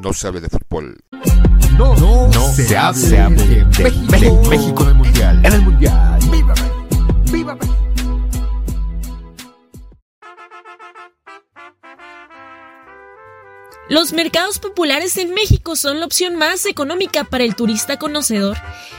no se hable de fútbol. No, no, se, hable, de, México, México, en el Mundial. En el Mundial. ¡Viva México! ¡Viva México! Los mercados populares en México son la opción más económica para el turista conocedor.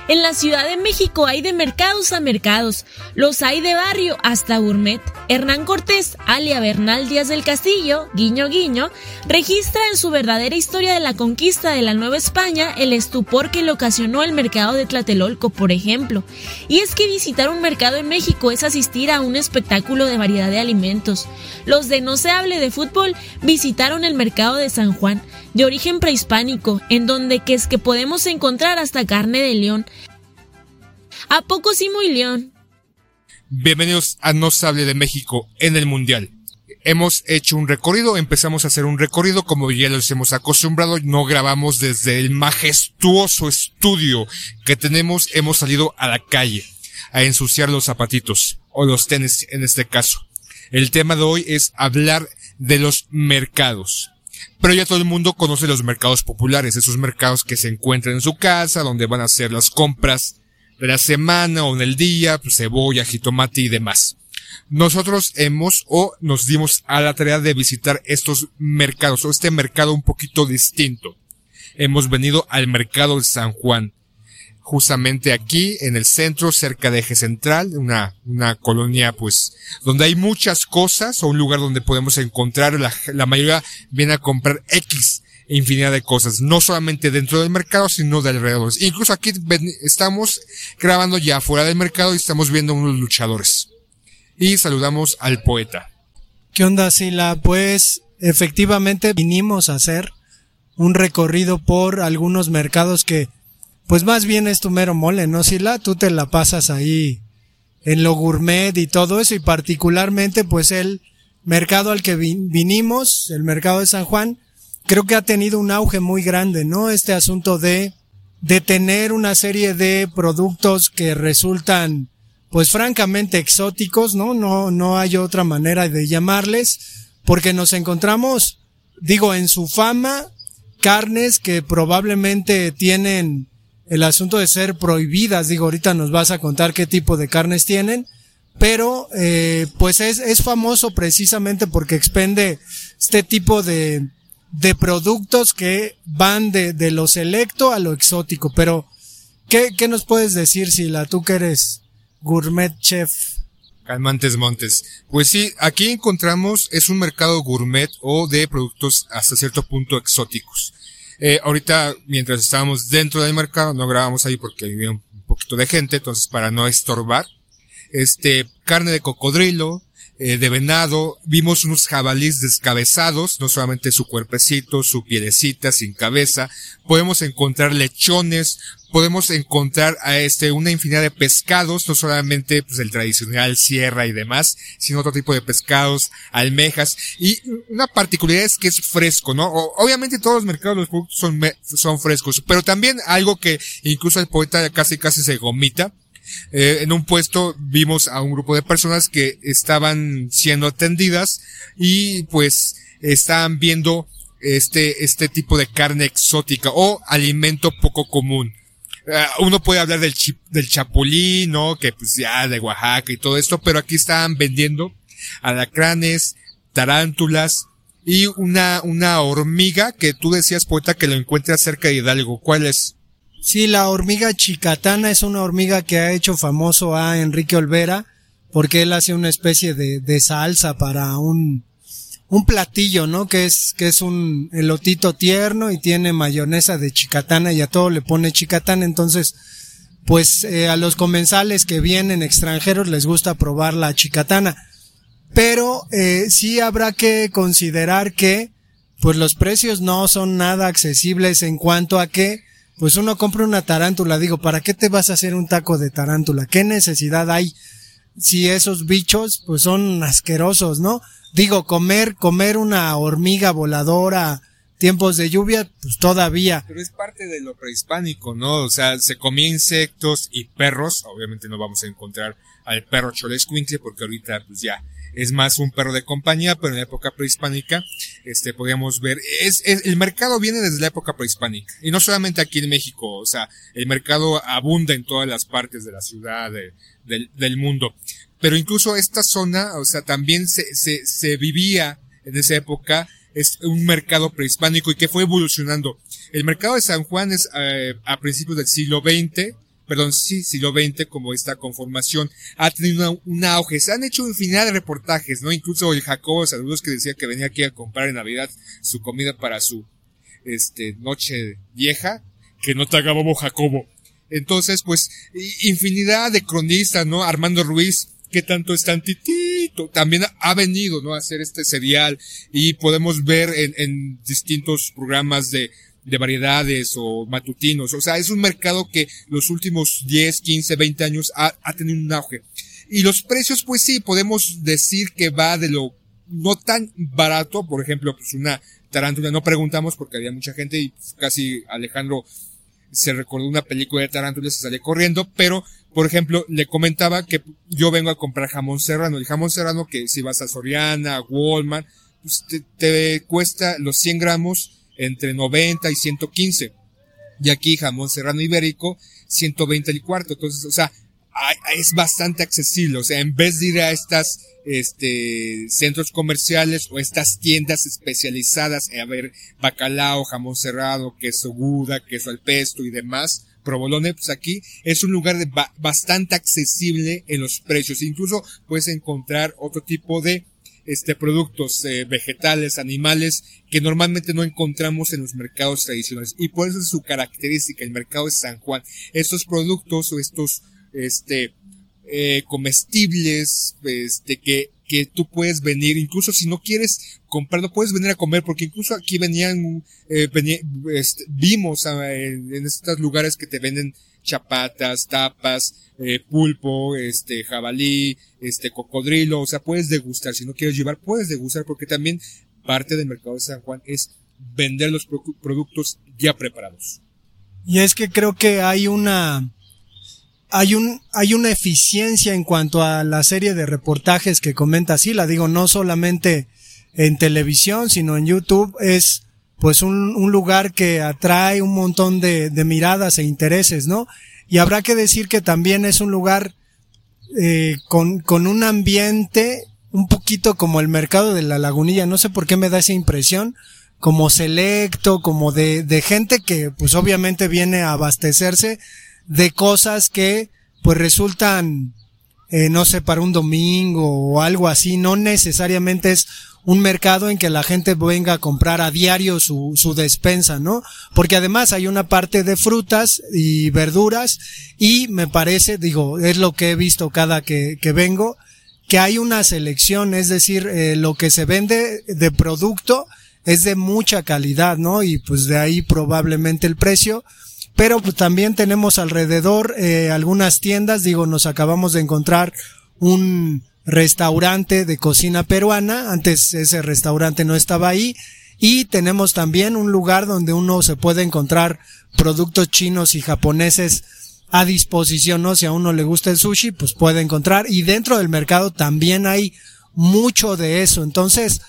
En la Ciudad de México hay de mercados a mercados, los hay de barrio hasta gourmet. Hernán Cortés, alia Bernal Díaz del Castillo, guiño guiño, registra en su verdadera historia de la conquista de la Nueva España el estupor que le ocasionó el mercado de Tlatelolco, por ejemplo. Y es que visitar un mercado en México es asistir a un espectáculo de variedad de alimentos. Los de No se hable de fútbol visitaron el mercado de San Juan, de origen prehispánico, en donde que es que podemos encontrar hasta carne de león. ¿A poco sí muy león? Bienvenidos a No se hable de México en el Mundial. Hemos hecho un recorrido, empezamos a hacer un recorrido como ya los hemos acostumbrado, no grabamos desde el majestuoso estudio que tenemos, hemos salido a la calle a ensuciar los zapatitos o los tenis en este caso. El tema de hoy es hablar de los mercados. Pero ya todo el mundo conoce los mercados populares, esos mercados que se encuentran en su casa, donde van a hacer las compras de la semana o en el día, pues, cebolla, jitomate y demás. Nosotros hemos o nos dimos a la tarea de visitar estos mercados o este mercado un poquito distinto. Hemos venido al mercado de San Juan justamente aquí en el centro, cerca de Eje Central, una, una colonia pues donde hay muchas cosas o un lugar donde podemos encontrar, la, la mayoría viene a comprar X infinidad de cosas, no solamente dentro del mercado, sino de alrededor. Incluso aquí estamos grabando ya fuera del mercado y estamos viendo unos luchadores. Y saludamos al poeta. ¿Qué onda, Sila? Pues efectivamente vinimos a hacer un recorrido por algunos mercados que pues más bien es tu mero mole, ¿no, Sila? Tú te la pasas ahí en lo gourmet y todo eso, y particularmente, pues el mercado al que vinimos, el mercado de San Juan, creo que ha tenido un auge muy grande, ¿no? Este asunto de, de tener una serie de productos que resultan, pues francamente exóticos, ¿no? No, no hay otra manera de llamarles, porque nos encontramos, digo, en su fama, carnes que probablemente tienen el asunto de ser prohibidas. Digo, ahorita nos vas a contar qué tipo de carnes tienen, pero eh, pues es, es famoso precisamente porque expende este tipo de, de productos que van de, de lo selecto a lo exótico. Pero, ¿qué, qué nos puedes decir, Sila, tú que eres gourmet chef? Calmantes Montes. Pues sí, aquí encontramos, es un mercado gourmet o de productos hasta cierto punto exóticos. Eh, ahorita, mientras estábamos dentro del mercado, no grabamos ahí porque había un poquito de gente, entonces para no estorbar. Este, carne de cocodrilo, eh, de venado, vimos unos jabalís descabezados, no solamente su cuerpecito, su pielecita sin cabeza, podemos encontrar lechones, podemos encontrar a este una infinidad de pescados, no solamente pues el tradicional sierra y demás, sino otro tipo de pescados, almejas. Y una particularidad es que es fresco, ¿no? obviamente todos los mercados los productos son son frescos, pero también algo que incluso el poeta casi casi se gomita eh, en un puesto vimos a un grupo de personas que estaban siendo atendidas y pues estaban viendo este, este tipo de carne exótica o alimento poco común. Eh, uno puede hablar del, chip, del chapulín, ¿no? Que pues ya de Oaxaca y todo esto, pero aquí estaban vendiendo alacranes, tarántulas y una, una hormiga que tú decías, poeta, que lo encuentras cerca de Hidalgo. ¿Cuál es? Sí, la hormiga chicatana es una hormiga que ha hecho famoso a Enrique Olvera porque él hace una especie de, de salsa para un, un platillo, ¿no? Que es, que es un elotito tierno y tiene mayonesa de chicatana y a todo le pone chicatana. Entonces, pues eh, a los comensales que vienen extranjeros les gusta probar la chicatana. Pero eh, sí habrá que considerar que pues los precios no son nada accesibles en cuanto a que pues uno compra una tarántula, digo, ¿para qué te vas a hacer un taco de tarántula? ¿Qué necesidad hay si esos bichos pues son asquerosos, ¿no? Digo, comer, comer una hormiga voladora, tiempos de lluvia, pues todavía. Pero es parte de lo prehispánico, ¿no? O sea, se comía insectos y perros, obviamente no vamos a encontrar al perro cholescuincle porque ahorita pues ya es más un perro de compañía, pero en la época prehispánica, este, podríamos ver, es, el mercado viene desde la época prehispánica, y no solamente aquí en México, o sea, el mercado abunda en todas las partes de la ciudad, del, del mundo. Pero incluso esta zona, o sea, también se, se, se vivía en esa época, es un mercado prehispánico y que fue evolucionando. El mercado de San Juan es eh, a principios del siglo XX, perdón, sí, siglo XX, como esta conformación, ha tenido un auge. Se han hecho infinidad de reportajes, ¿no? Incluso el Jacobo, saludos que decía que venía aquí a comprar en Navidad su comida para su, este, noche vieja, que no te haga bobo Jacobo. Entonces, pues, infinidad de cronistas, ¿no? Armando Ruiz, que tanto es tantitito, también ha venido, ¿no? A hacer este serial y podemos ver en, en distintos programas de, de variedades o matutinos. O sea, es un mercado que los últimos 10, 15, 20 años ha, ha tenido un auge. Y los precios, pues sí, podemos decir que va de lo no tan barato, por ejemplo, pues una tarántula, no preguntamos porque había mucha gente y casi Alejandro se recordó una película de tarántulas se salió corriendo, pero, por ejemplo, le comentaba que yo vengo a comprar jamón serrano, el jamón serrano que si vas a Soriana, a Walmart, pues te, te cuesta los 100 gramos entre 90 y 115. Y aquí jamón serrano ibérico, 120 el cuarto. Entonces, o sea, es bastante accesible. O sea, en vez de ir a estas este, centros comerciales o estas tiendas especializadas en ver bacalao, jamón cerrado, queso guda, queso al pesto y demás, provolone, pues aquí es un lugar bastante accesible en los precios. Incluso puedes encontrar otro tipo de este, productos eh, vegetales, animales, que normalmente no encontramos en los mercados tradicionales. Y por eso es su característica, el mercado de San Juan. Estos productos o estos, este, eh, comestibles, este, que, que tú puedes venir, incluso si no quieres comprarlo, puedes venir a comer, porque incluso aquí venían, eh, este, vimos ah, en, en estos lugares que te venden chapatas, tapas, eh, pulpo, este, jabalí, este, cocodrilo, o sea, puedes degustar, si no quieres llevar, puedes degustar, porque también parte del mercado de San Juan es vender los productos ya preparados. Y es que creo que hay una, hay un, hay una eficiencia en cuanto a la serie de reportajes que comenta la digo, no solamente en televisión, sino en YouTube, es, pues un, un lugar que atrae un montón de, de, miradas e intereses, ¿no? Y habrá que decir que también es un lugar eh, con, con un ambiente un poquito como el mercado de la lagunilla, no sé por qué me da esa impresión, como selecto, como de, de gente que pues obviamente viene a abastecerse de cosas que pues resultan, eh, no sé, para un domingo o algo así, no necesariamente es un mercado en que la gente venga a comprar a diario su, su despensa, ¿no? Porque además hay una parte de frutas y verduras y me parece, digo, es lo que he visto cada que, que vengo, que hay una selección, es decir, eh, lo que se vende de producto es de mucha calidad, ¿no? Y pues de ahí probablemente el precio. Pero pues también tenemos alrededor eh, algunas tiendas, digo, nos acabamos de encontrar un, restaurante de cocina peruana. Antes ese restaurante no estaba ahí. Y tenemos también un lugar donde uno se puede encontrar productos chinos y japoneses a disposición, ¿no? Si a uno le gusta el sushi, pues puede encontrar. Y dentro del mercado también hay mucho de eso. Entonces,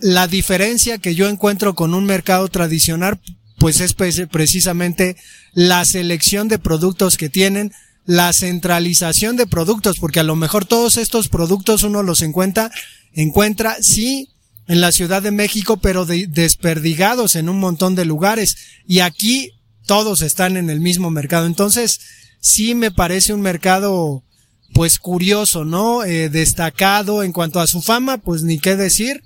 la diferencia que yo encuentro con un mercado tradicional, pues es precisamente la selección de productos que tienen, la centralización de productos, porque a lo mejor todos estos productos uno los encuentra, encuentra, sí, en la Ciudad de México, pero desperdigados en un montón de lugares. Y aquí todos están en el mismo mercado. Entonces, sí me parece un mercado, pues curioso, ¿no? Eh, destacado en cuanto a su fama, pues ni qué decir.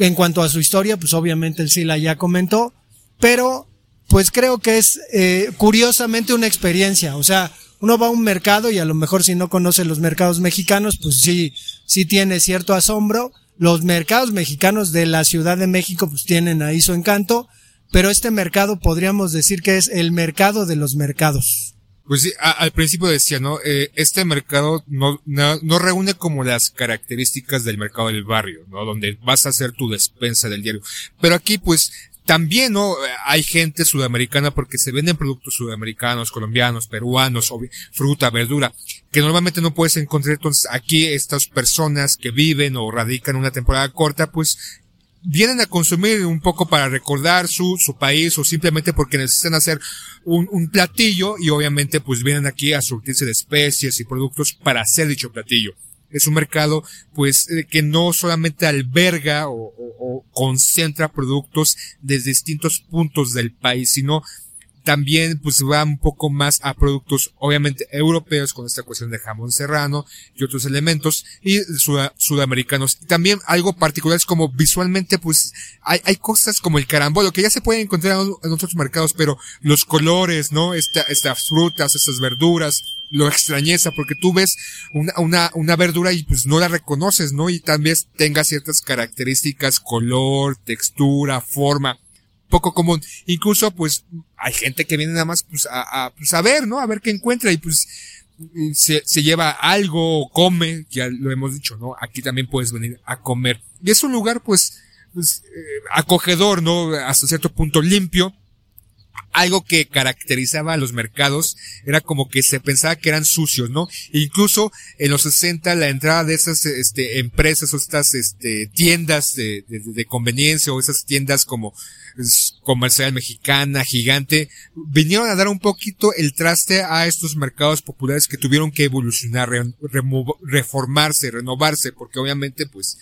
En cuanto a su historia, pues obviamente el Sila ya comentó. Pero, pues creo que es, eh, curiosamente una experiencia. O sea, uno va a un mercado y a lo mejor si no conoce los mercados mexicanos, pues sí, sí tiene cierto asombro. Los mercados mexicanos de la Ciudad de México pues tienen ahí su encanto, pero este mercado podríamos decir que es el mercado de los mercados. Pues sí, al principio decía, ¿no? Eh, este mercado no, no, no, reúne como las características del mercado del barrio, ¿no? Donde vas a hacer tu despensa del diario. Pero aquí, pues, también, ¿no? Hay gente sudamericana porque se venden productos sudamericanos, colombianos, peruanos, fruta, verdura, que normalmente no puedes encontrar. Entonces, aquí estas personas que viven o radican una temporada corta, pues vienen a consumir un poco para recordar su, su país o simplemente porque necesitan hacer un, un platillo y obviamente pues vienen aquí a surtirse de especies y productos para hacer dicho platillo es un mercado pues eh, que no solamente alberga o, concentra productos desde distintos puntos del país, sino también pues va un poco más a productos obviamente europeos con esta cuestión de jamón serrano y otros elementos y sudamericanos. Y también algo particular es como visualmente pues hay, hay cosas como el carambolo que ya se pueden encontrar en otros mercados, pero los colores, ¿no? Esta, estas frutas, estas verduras, lo extrañeza porque tú ves una, una, una verdura y pues no la reconoces, ¿no? Y también tenga ciertas características, color, textura, forma poco común. Incluso, pues, hay gente que viene nada más, pues, a, a, pues, a ver, ¿no? A ver qué encuentra y pues, se, se lleva algo, come, ya lo hemos dicho, ¿no? Aquí también puedes venir a comer. Y es un lugar, pues, pues eh, acogedor, ¿no? Hasta cierto punto limpio algo que caracterizaba a los mercados era como que se pensaba que eran sucios, ¿no? Incluso en los 60 la entrada de esas este, empresas o estas este, tiendas de, de, conveniencia o esas tiendas como comercial mexicana, gigante, vinieron a dar un poquito el traste a estos mercados populares que tuvieron que evolucionar, reformarse, renovarse, porque obviamente pues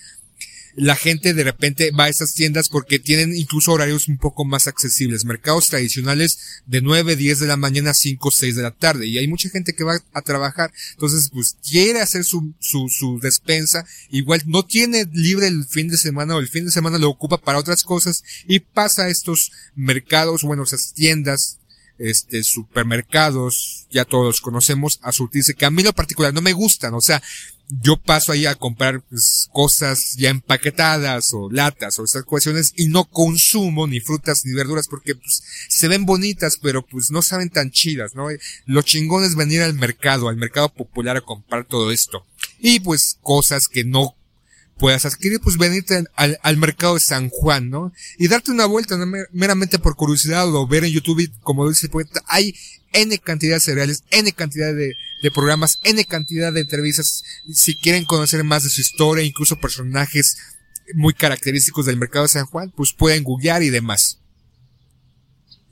la gente de repente va a esas tiendas porque tienen incluso horarios un poco más accesibles. Mercados tradicionales de 9, 10 de la mañana, 5, 6 de la tarde. Y hay mucha gente que va a trabajar. Entonces, pues quiere hacer su, su, su despensa. Igual no tiene libre el fin de semana o el fin de semana lo ocupa para otras cosas y pasa a estos mercados, bueno, esas tiendas este, supermercados, ya todos conocemos, a surtirse, que a lo particular no me gustan, o sea, yo paso ahí a comprar pues, cosas ya empaquetadas o latas o estas cuestiones y no consumo ni frutas ni verduras porque pues se ven bonitas pero pues no saben tan chidas, ¿no? Lo chingón es venir al mercado, al mercado popular a comprar todo esto. Y pues cosas que no puedas adquirir, pues venirte al, al, mercado de San Juan, ¿no? Y darte una vuelta, ¿no? meramente por curiosidad o ver en YouTube, como dice el poeta, hay N cantidad de cereales, N cantidad de, de programas, N cantidad de entrevistas. Si quieren conocer más de su historia, incluso personajes muy característicos del mercado de San Juan, pues pueden googlear y demás.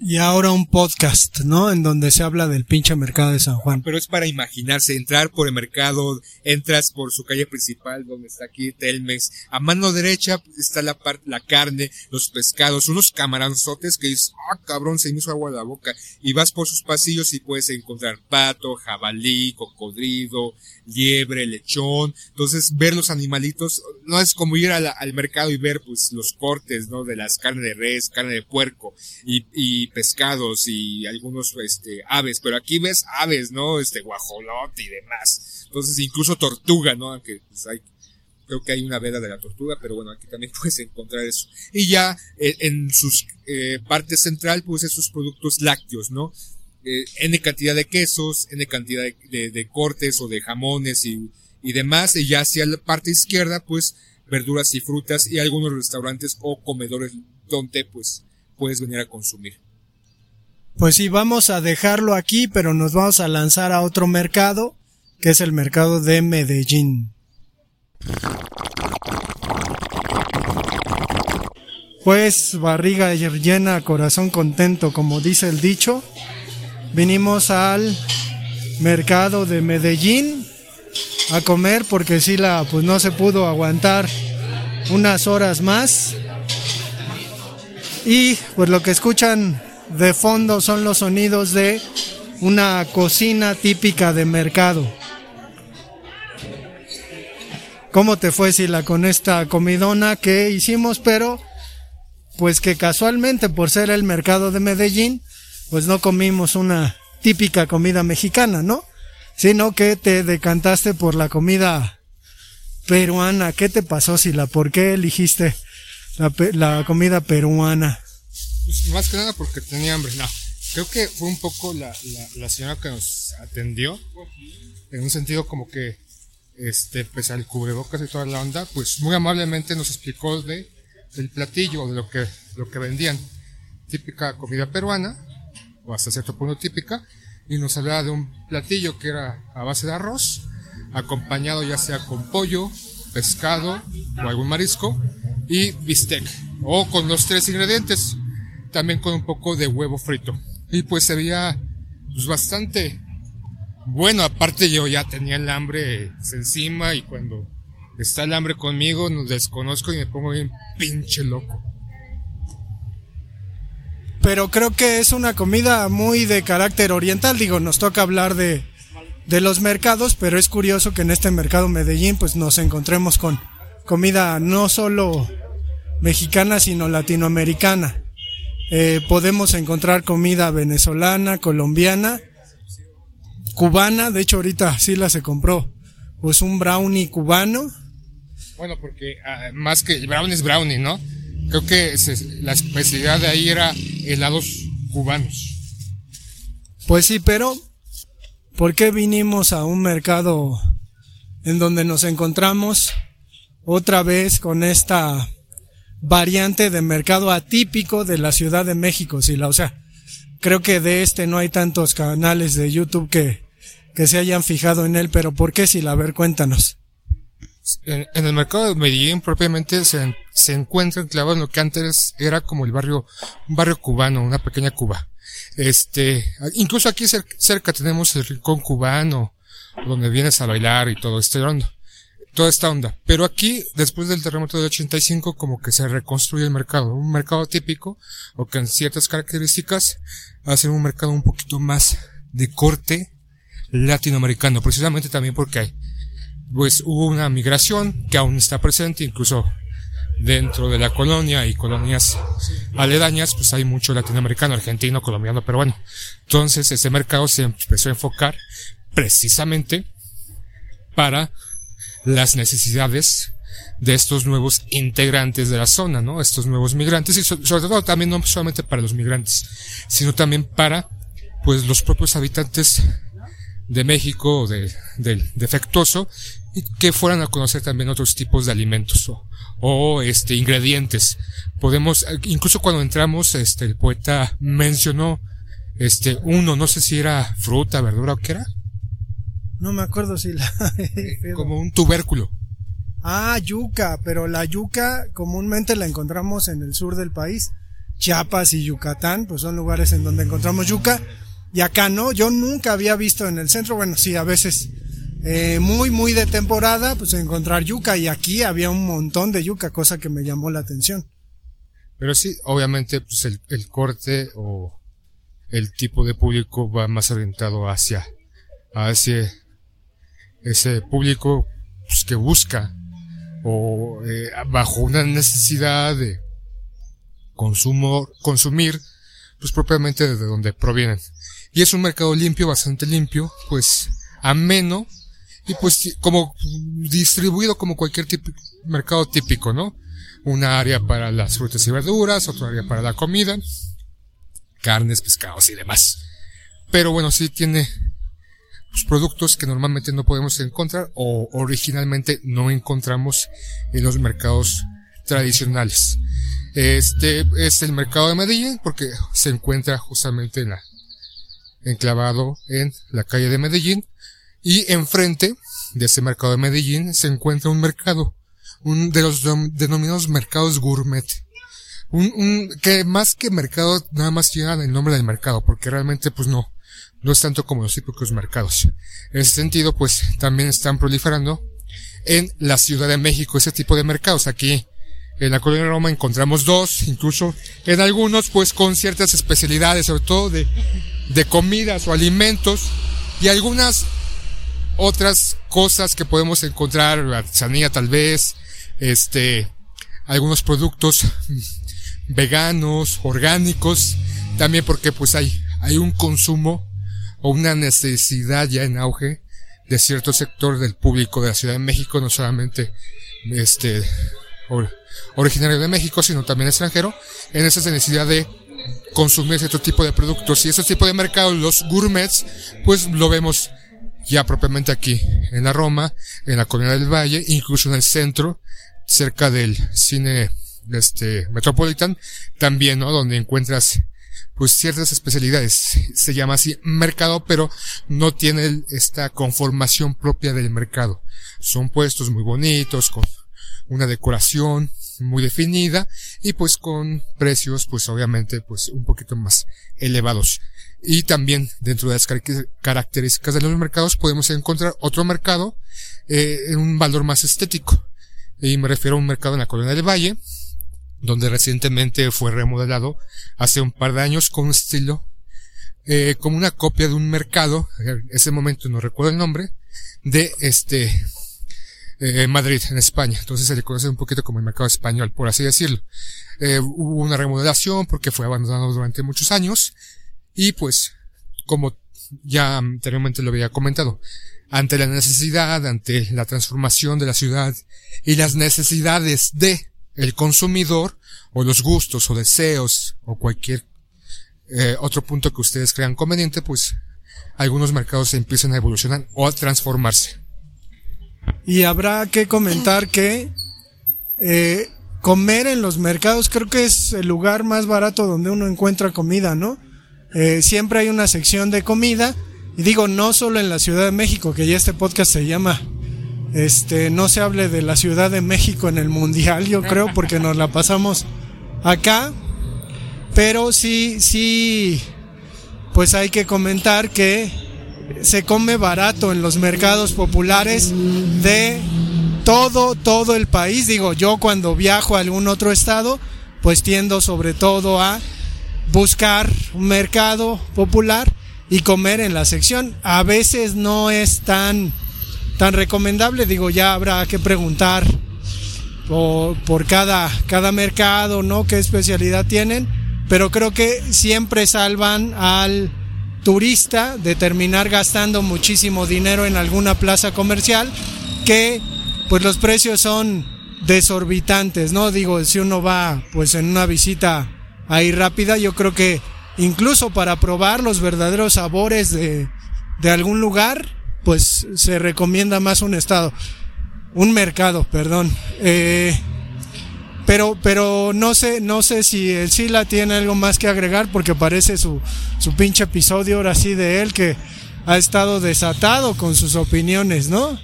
Y ahora un podcast, ¿no? En donde se habla del pinche mercado de San Juan. Pero es para imaginarse, entrar por el mercado, entras por su calle principal, donde está aquí Telmex. A mano derecha está la parte, la carne, los pescados, unos camaranzotes que dices, ah, cabrón, se me hizo agua la boca. Y vas por sus pasillos y puedes encontrar pato, jabalí, cocodrilo, liebre, lechón. Entonces, ver los animalitos, no es como ir al mercado y ver, pues, los cortes, ¿no? De las carnes de res, carne de puerco y, y pescados y algunos, este, aves. Pero aquí ves aves, ¿no? Este, guajolote y demás. Entonces, incluso tortuga, ¿no? Aunque, pues, hay, creo que hay una veda de la tortuga, pero bueno, aquí también puedes encontrar eso. Y ya eh, en sus eh, parte central, pues esos productos lácteos, ¿no? eh, N cantidad de quesos, N cantidad de, cortes o de jamones y, y, demás. Y ya hacia la parte izquierda, pues, verduras y frutas y algunos restaurantes o comedores donde, pues, puedes venir a consumir. Pues sí, vamos a dejarlo aquí, pero nos vamos a lanzar a otro mercado, que es el mercado de Medellín. Pues barriga llena, corazón contento, como dice el dicho vinimos al mercado de Medellín a comer porque Sila pues no se pudo aguantar unas horas más. Y pues lo que escuchan de fondo son los sonidos de una cocina típica de mercado. ¿Cómo te fue Sila con esta comidona que hicimos? Pero pues que casualmente por ser el mercado de Medellín pues no comimos una típica comida mexicana, ¿no? Sino que te decantaste por la comida peruana. ¿Qué te pasó, Sila? ¿Por qué eligiste la, comida peruana? Pues más que nada porque tenía hambre. No, creo que fue un poco la, la, señora que nos atendió. En un sentido como que, este, pues al cubrebocas y toda la onda, pues muy amablemente nos explicó de, del platillo, de lo que, lo que vendían típica comida peruana, o hasta cierto punto típica, y nos hablaba de un platillo que era a base de arroz, acompañado ya sea con pollo, pescado o algún marisco, y bistec, o con los tres ingredientes, también con un poco de huevo frito. Y pues se veía pues, bastante bueno, aparte yo ya tenía el hambre encima y cuando está el hambre conmigo nos desconozco y me pongo bien pinche loco. Pero creo que es una comida muy de carácter oriental, digo, nos toca hablar de, de los mercados, pero es curioso que en este mercado Medellín pues nos encontremos con comida no solo mexicana, sino latinoamericana. Eh, podemos encontrar comida venezolana, colombiana, cubana, de hecho ahorita sí la se compró, pues un brownie cubano. Bueno, porque ah, más que el brownie es brownie, ¿no? Creo que la especialidad de ahí era helados cubanos. Pues sí, pero ¿por qué vinimos a un mercado en donde nos encontramos otra vez con esta variante de mercado atípico de la Ciudad de México, la, o sea, creo que de este no hay tantos canales de YouTube que, que se hayan fijado en él, pero ¿por qué si la ver, cuéntanos? En, el mercado de Medellín propiamente se, se encuentra enclavado en lo que antes era como el barrio, un barrio cubano, una pequeña Cuba. Este, incluso aquí cerca, tenemos el rincón cubano, donde vienes a bailar y todo este onda, toda esta onda. Pero aquí, después del terremoto de 85, como que se reconstruye el mercado, un mercado típico, o que en ciertas características hace un mercado un poquito más de corte latinoamericano, precisamente también porque hay, pues hubo una migración que aún está presente, incluso dentro de la colonia y colonias aledañas, pues hay mucho latinoamericano, argentino, colombiano, peruano. Entonces ese mercado se empezó a enfocar precisamente para las necesidades de estos nuevos integrantes de la zona, ¿no? Estos nuevos migrantes y sobre todo también no solamente para los migrantes, sino también para pues los propios habitantes de México de, del defectuoso y que fueran a conocer también otros tipos de alimentos o, o, este ingredientes. Podemos, incluso cuando entramos, este, el poeta mencionó, este, uno, no sé si era fruta, verdura o qué era. No me acuerdo si la... Como un tubérculo. Ah, yuca, pero la yuca comúnmente la encontramos en el sur del país. Chiapas y Yucatán, pues son lugares en donde encontramos yuca y acá no, yo nunca había visto en el centro, bueno, sí, a veces eh, muy, muy de temporada, pues encontrar yuca y aquí había un montón de yuca, cosa que me llamó la atención. Pero sí, obviamente, pues el, el corte o el tipo de público va más orientado hacia, hacia ese público pues, que busca o eh, bajo una necesidad de consumo, consumir, pues propiamente desde donde provienen. Y es un mercado limpio, bastante limpio, pues ameno y pues como distribuido como cualquier tipo, mercado típico, ¿no? Una área para las frutas y verduras, otra área para la comida, carnes, pescados y demás. Pero bueno, sí tiene productos que normalmente no podemos encontrar o originalmente no encontramos en los mercados tradicionales. Este es el mercado de Medellín porque se encuentra justamente en la enclavado en la calle de Medellín y enfrente de ese mercado de Medellín se encuentra un mercado, un de los denominados mercados gourmet. Un, un, que más que mercado nada más llevan el nombre del mercado porque realmente pues no, no es tanto como los típicos mercados. En ese sentido pues también están proliferando en la Ciudad de México ese tipo de mercados. Aquí en la colonia Roma encontramos dos, incluso en algunos pues con ciertas especialidades, sobre todo de de comidas o alimentos y algunas otras cosas que podemos encontrar, artesanía tal vez, este, algunos productos veganos, orgánicos, también porque pues hay, hay un consumo o una necesidad ya en auge de cierto sector del público de la Ciudad de México, no solamente este, originario de México, sino también extranjero, en esa necesidad de consumir cierto tipo de productos y ese tipo de mercados, los gourmets, pues lo vemos ya propiamente aquí, en la Roma, en la Colonia del Valle, incluso en el centro, cerca del cine este, Metropolitan, también, ¿no? Donde encuentras, pues ciertas especialidades. Se llama así mercado, pero no tiene esta conformación propia del mercado. Son puestos muy bonitos, con una decoración muy definida y pues con precios, pues obviamente, pues un poquito más elevados. Y también dentro de las características de los mercados podemos encontrar otro mercado eh, en un valor más estético. Y me refiero a un mercado en la Colonia del Valle, donde recientemente fue remodelado hace un par de años con estilo eh, como una copia de un mercado, en ese momento no recuerdo el nombre, de este eh, Madrid, en España. Entonces se le conoce un poquito como el mercado español, por así decirlo. Eh, hubo una remodelación porque fue abandonado durante muchos años y pues, como ya anteriormente lo había comentado, ante la necesidad, ante la transformación de la ciudad y las necesidades de el consumidor o los gustos o deseos o cualquier eh, otro punto que ustedes crean conveniente, pues algunos mercados empiezan a evolucionar o a transformarse. Y habrá que comentar que eh, comer en los mercados creo que es el lugar más barato donde uno encuentra comida, ¿no? Eh, siempre hay una sección de comida y digo no solo en la Ciudad de México, que ya este podcast se llama este no se hable de la Ciudad de México en el mundial, yo creo, porque nos la pasamos acá, pero sí sí pues hay que comentar que se come barato en los mercados populares de todo, todo el país. Digo, yo cuando viajo a algún otro estado, pues tiendo sobre todo a buscar un mercado popular y comer en la sección. A veces no es tan, tan recomendable, digo, ya habrá que preguntar por, por cada, cada mercado, ¿no? ¿Qué especialidad tienen? Pero creo que siempre salvan al turista de terminar gastando muchísimo dinero en alguna plaza comercial que pues los precios son desorbitantes, ¿no? Digo, si uno va pues en una visita ahí rápida, yo creo que incluso para probar los verdaderos sabores de, de algún lugar, pues se recomienda más un estado, un mercado, perdón. Eh, pero, pero no sé, no sé si el Sila tiene algo más que agregar porque parece su, su pinche episodio ahora sí de él que ha estado desatado con sus opiniones, ¿no?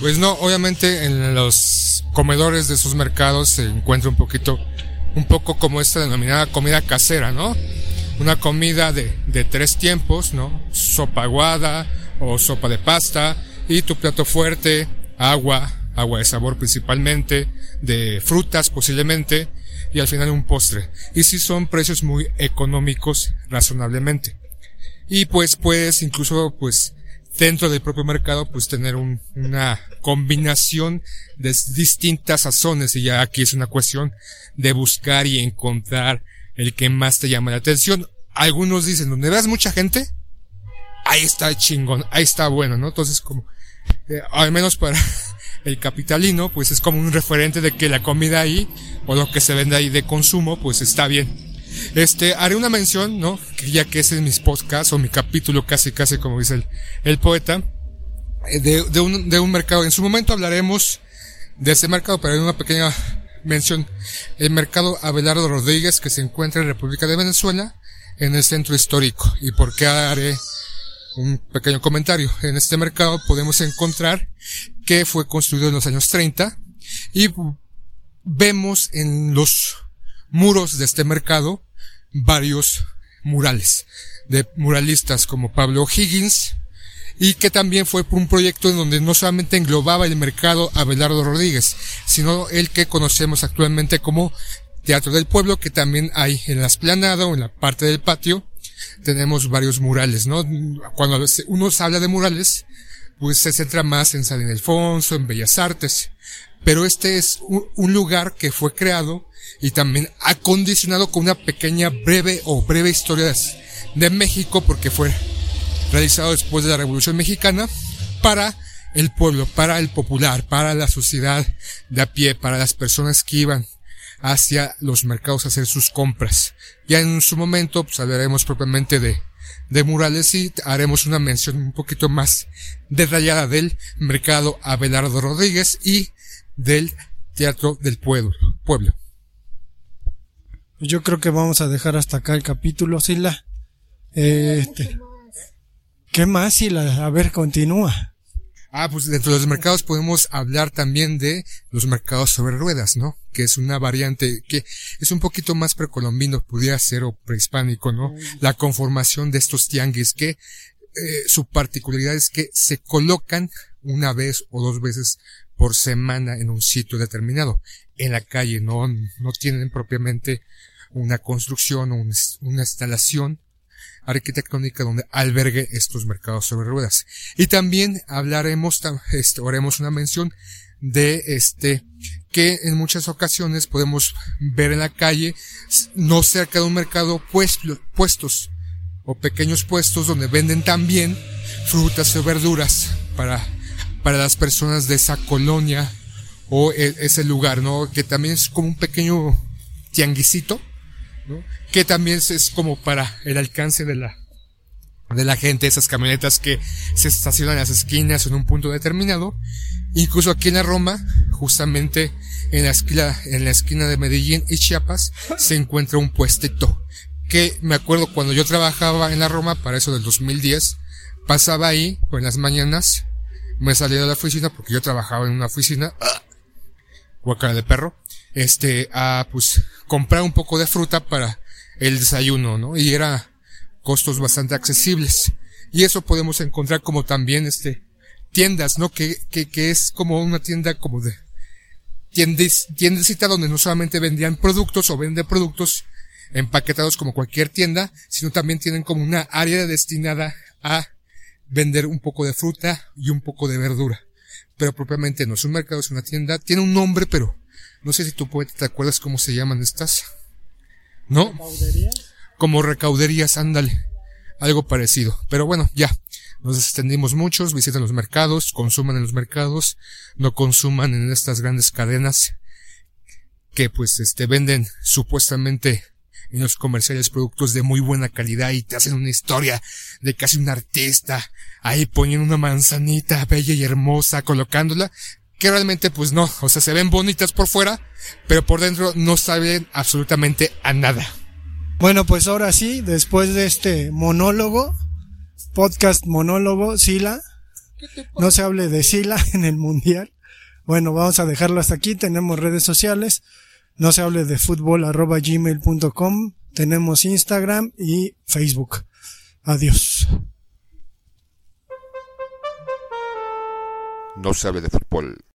Pues no, obviamente en los comedores de esos mercados se encuentra un poquito, un poco como esta denominada comida casera, ¿no? Una comida de, de tres tiempos, ¿no? Sopa aguada o sopa de pasta y tu plato fuerte, agua, agua de sabor principalmente, de frutas posiblemente, y al final un postre. Y si son precios muy económicos razonablemente. Y pues puedes incluso pues dentro del propio mercado pues tener una combinación de distintas sazones y ya aquí es una cuestión de buscar y encontrar el que más te llama la atención. Algunos dicen, donde veas mucha gente, ahí está chingón, ahí está bueno, ¿no? Entonces como, eh, al menos para el capitalino, pues es como un referente de que la comida ahí, o lo que se vende ahí de consumo, pues está bien. Este, haré una mención, ¿no? Ya que ese es mi podcast, o mi capítulo casi, casi como dice el, el poeta, eh, de, de, un, de un mercado. En su momento hablaremos de ese mercado, pero hay una pequeña mención. El mercado Abelardo Rodríguez, que se encuentra en República de Venezuela, en el centro histórico. ¿Y por qué haré un pequeño comentario. En este mercado podemos encontrar que fue construido en los años 30 y vemos en los muros de este mercado varios murales de muralistas como Pablo Higgins y que también fue un proyecto en donde no solamente englobaba el mercado Abelardo Rodríguez, sino el que conocemos actualmente como Teatro del Pueblo, que también hay en la esplanada o en la parte del patio, tenemos varios murales, ¿no? Cuando uno habla de murales, pues se centra más en San Ildefonso, en Bellas Artes. Pero este es un, lugar que fue creado y también acondicionado con una pequeña breve o breve historia de México porque fue realizado después de la Revolución Mexicana para el pueblo, para el popular, para la sociedad de a pie, para las personas que iban hacia los mercados a hacer sus compras. Ya en su momento pues, hablaremos propiamente de, de murales y haremos una mención un poquito más detallada del mercado Abelardo Rodríguez y del Teatro del Pueblo. Pueblo. Yo creo que vamos a dejar hasta acá el capítulo, Sila. Este, ¿Qué más, Sila? A ver, continúa. Ah, pues dentro de los mercados podemos hablar también de los mercados sobre ruedas, ¿no? Que es una variante que es un poquito más precolombino, pudiera ser, o prehispánico, ¿no? La conformación de estos tianguis que eh, su particularidad es que se colocan una vez o dos veces por semana en un sitio determinado. En la calle no, no tienen propiamente una construcción o una instalación arquitectónica donde albergue estos mercados sobre ruedas. Y también hablaremos, este, haremos una mención de este, que en muchas ocasiones podemos ver en la calle, no cerca de un mercado, pues, puestos o pequeños puestos donde venden también frutas o verduras para, para las personas de esa colonia o e, ese lugar, ¿no? Que también es como un pequeño tianguisito que también es como para el alcance de la, de la gente, esas camionetas que se estacionan en las esquinas en un punto determinado. Incluso aquí en la Roma, justamente en la esquina, en la esquina de Medellín y Chiapas, se encuentra un puestito. Que me acuerdo cuando yo trabajaba en la Roma, para eso del 2010, pasaba ahí, en las mañanas, me salía de la oficina, porque yo trabajaba en una oficina, guacara de perro, este, a pues comprar un poco de fruta para el desayuno, ¿no? Y era costos bastante accesibles. Y eso podemos encontrar como también este tiendas, ¿no? Que, que, que es como una tienda como de tiendes, tiendecita donde no solamente vendían productos o venden productos empaquetados como cualquier tienda, sino también tienen como una área destinada a vender un poco de fruta y un poco de verdura. Pero propiamente no es un mercado, es una tienda. Tiene un nombre, pero no sé si tú te acuerdas cómo se llaman estas. ¿No? Como recauderías, ándale. Algo parecido. Pero bueno, ya. Nos extendimos muchos, visitan los mercados, consuman en los mercados, no consuman en estas grandes cadenas que pues este venden supuestamente en los comerciales productos de muy buena calidad y te hacen una historia de casi un artista ahí poniendo una manzanita bella y hermosa colocándola que realmente pues no, o sea, se ven bonitas por fuera, pero por dentro no saben absolutamente a nada. Bueno, pues ahora sí, después de este monólogo, podcast monólogo, Sila, no se hable de Sila en el mundial. Bueno, vamos a dejarlo hasta aquí, tenemos redes sociales, no se hable de fútbol arroba gmail.com, tenemos Instagram y Facebook. Adiós. No se hable de fútbol